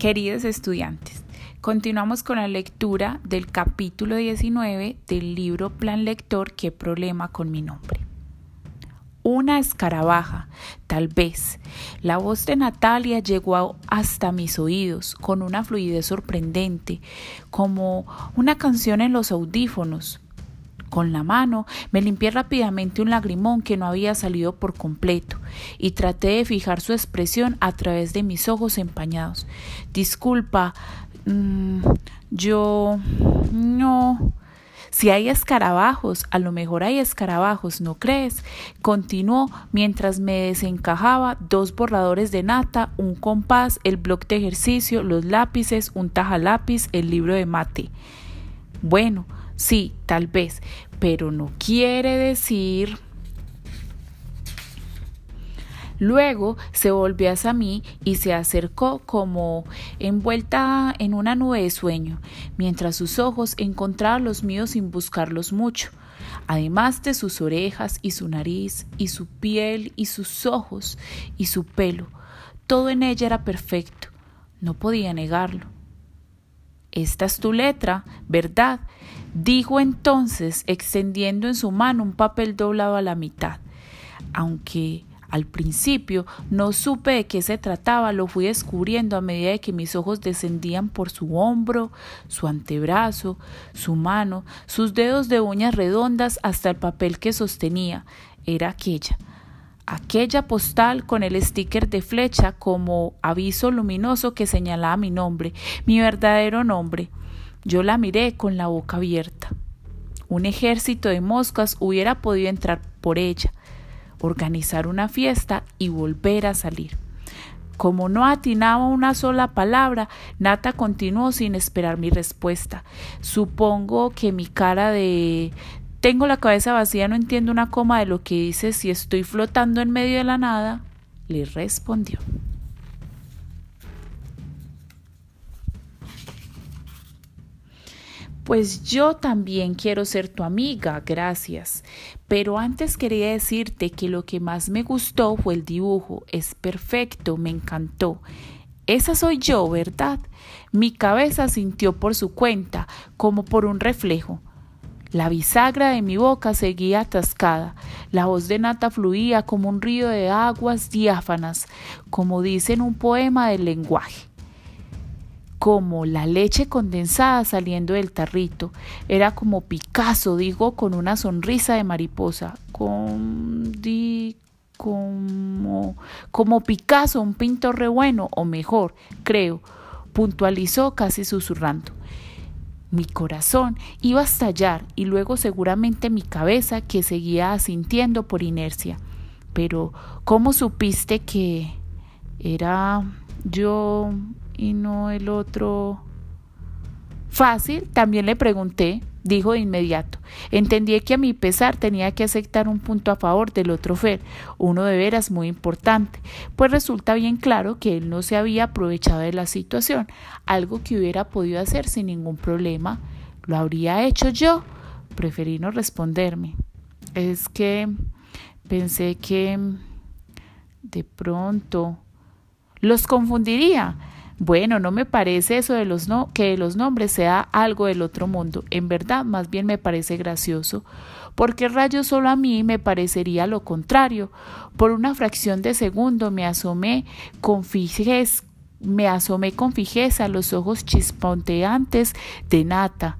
Queridos estudiantes, continuamos con la lectura del capítulo 19 del libro Plan Lector ¿Qué problema con mi nombre? Una escarabaja, tal vez. La voz de Natalia llegó hasta mis oídos con una fluidez sorprendente, como una canción en los audífonos. Con la mano me limpié rápidamente un lagrimón que no había salido por completo y traté de fijar su expresión a través de mis ojos empañados. Disculpa, mm, yo no. Si hay escarabajos, a lo mejor hay escarabajos, ¿no crees? Continuó mientras me desencajaba dos borradores de nata, un compás, el bloc de ejercicio, los lápices, un tajalápiz, el libro de mate. Bueno, Sí, tal vez, pero no quiere decir... Luego se volvió hacia mí y se acercó como envuelta en una nube de sueño, mientras sus ojos encontraban los míos sin buscarlos mucho. Además de sus orejas y su nariz y su piel y sus ojos y su pelo, todo en ella era perfecto. No podía negarlo. Esta es tu letra, ¿verdad? Dijo entonces, extendiendo en su mano un papel doblado a la mitad. Aunque al principio no supe de qué se trataba, lo fui descubriendo a medida de que mis ojos descendían por su hombro, su antebrazo, su mano, sus dedos de uñas redondas hasta el papel que sostenía. Era aquella aquella postal con el sticker de flecha como aviso luminoso que señalaba mi nombre, mi verdadero nombre. Yo la miré con la boca abierta. Un ejército de moscas hubiera podido entrar por ella, organizar una fiesta y volver a salir. Como no atinaba una sola palabra, Nata continuó sin esperar mi respuesta. Supongo que mi cara de tengo la cabeza vacía, no entiendo una coma de lo que dice si estoy flotando en medio de la nada, le respondió. Pues yo también quiero ser tu amiga, gracias. Pero antes quería decirte que lo que más me gustó fue el dibujo. Es perfecto, me encantó. Esa soy yo, ¿verdad? Mi cabeza sintió por su cuenta, como por un reflejo. La bisagra de mi boca seguía atascada, la voz de Nata fluía como un río de aguas diáfanas, como dice en un poema del lenguaje. Como la leche condensada saliendo del tarrito, era como Picasso, digo, con una sonrisa de mariposa. Con, di, como, como Picasso, un pintor re bueno, o mejor, creo, puntualizó casi susurrando. Mi corazón iba a estallar y luego seguramente mi cabeza que seguía asintiendo por inercia. Pero, ¿cómo supiste que era yo y no el otro? Fácil, también le pregunté dijo de inmediato. Entendí que a mi pesar tenía que aceptar un punto a favor del otro Fer, uno de veras muy importante, pues resulta bien claro que él no se había aprovechado de la situación, algo que hubiera podido hacer sin ningún problema. ¿Lo habría hecho yo? Preferí no responderme. Es que pensé que de pronto los confundiría bueno, no me parece eso de los no, que los nombres sea algo del otro mundo. En verdad, más bien me parece gracioso. Porque rayo solo a mí me parecería lo contrario. Por una fracción de segundo me asomé con fijez, me asomé con fijeza los ojos chisponteantes de Nata,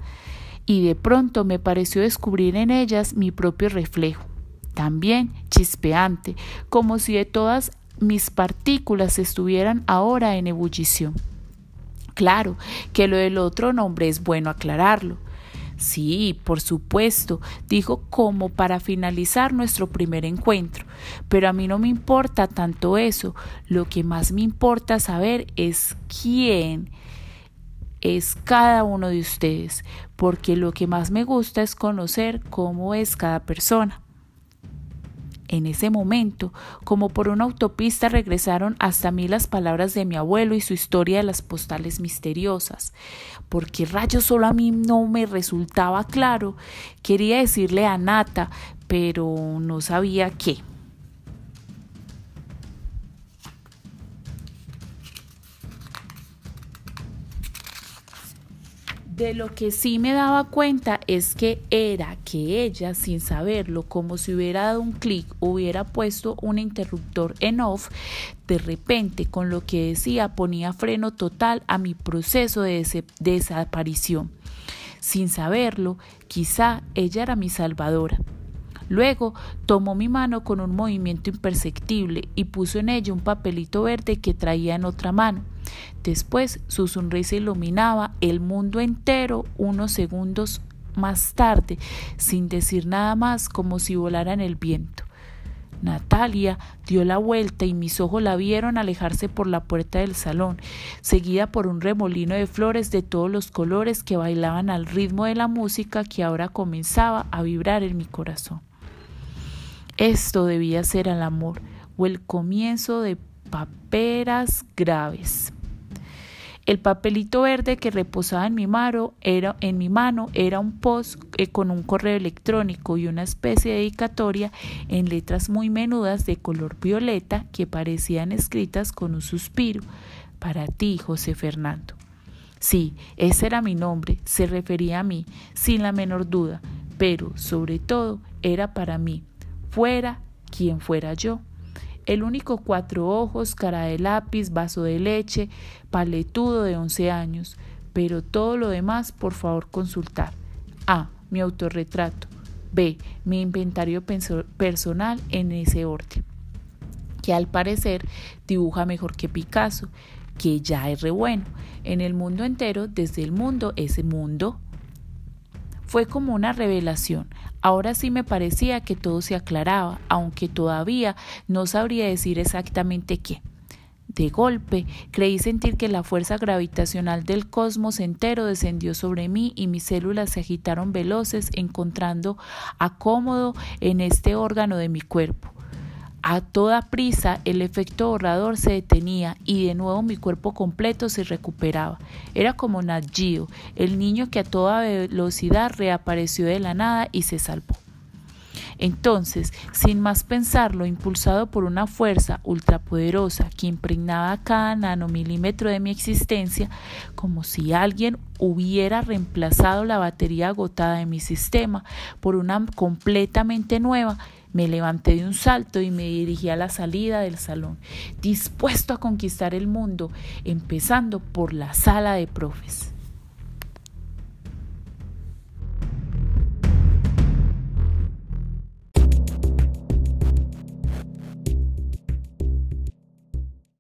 y de pronto me pareció descubrir en ellas mi propio reflejo también chispeante, como si de todas mis partículas estuvieran ahora en ebullición. Claro que lo del otro nombre es bueno aclararlo. Sí, por supuesto, dijo como para finalizar nuestro primer encuentro, pero a mí no me importa tanto eso, lo que más me importa saber es quién es cada uno de ustedes, porque lo que más me gusta es conocer cómo es cada persona. En ese momento, como por una autopista, regresaron hasta mí las palabras de mi abuelo y su historia de las postales misteriosas. Porque rayos solo a mí no me resultaba claro. Quería decirle a Nata, pero no sabía qué. De lo que sí me daba cuenta es que era que ella, sin saberlo, como si hubiera dado un clic, hubiera puesto un interruptor en off, de repente con lo que decía ponía freno total a mi proceso de desaparición. Sin saberlo, quizá ella era mi salvadora. Luego tomó mi mano con un movimiento imperceptible y puso en ella un papelito verde que traía en otra mano. Después su sonrisa iluminaba el mundo entero unos segundos más tarde, sin decir nada más como si volara en el viento. Natalia dio la vuelta y mis ojos la vieron alejarse por la puerta del salón, seguida por un remolino de flores de todos los colores que bailaban al ritmo de la música que ahora comenzaba a vibrar en mi corazón. Esto debía ser el amor o el comienzo de paperas graves. El papelito verde que reposaba en mi, mano era, en mi mano era un post eh, con un correo electrónico y una especie de dedicatoria en letras muy menudas de color violeta que parecían escritas con un suspiro. Para ti, José Fernando. Sí, ese era mi nombre, se refería a mí, sin la menor duda, pero sobre todo era para mí, fuera quien fuera yo el único cuatro ojos, cara de lápiz, vaso de leche, paletudo de once años, pero todo lo demás por favor consultar. A. Mi autorretrato. B. Mi inventario personal en ese orden. Que al parecer dibuja mejor que Picasso, que ya es re bueno. En el mundo entero, desde el mundo, ese mundo. Fue como una revelación. Ahora sí me parecía que todo se aclaraba, aunque todavía no sabría decir exactamente qué. De golpe, creí sentir que la fuerza gravitacional del cosmos entero descendió sobre mí y mis células se agitaron veloces, encontrando acómodo en este órgano de mi cuerpo. A toda prisa el efecto borrador se detenía y de nuevo mi cuerpo completo se recuperaba. Era como Nat el niño que a toda velocidad reapareció de la nada y se salvó. Entonces, sin más pensarlo, impulsado por una fuerza ultrapoderosa que impregnaba cada nanomilímetro de mi existencia, como si alguien hubiera reemplazado la batería agotada de mi sistema por una completamente nueva, me levanté de un salto y me dirigí a la salida del salón, dispuesto a conquistar el mundo, empezando por la sala de profes.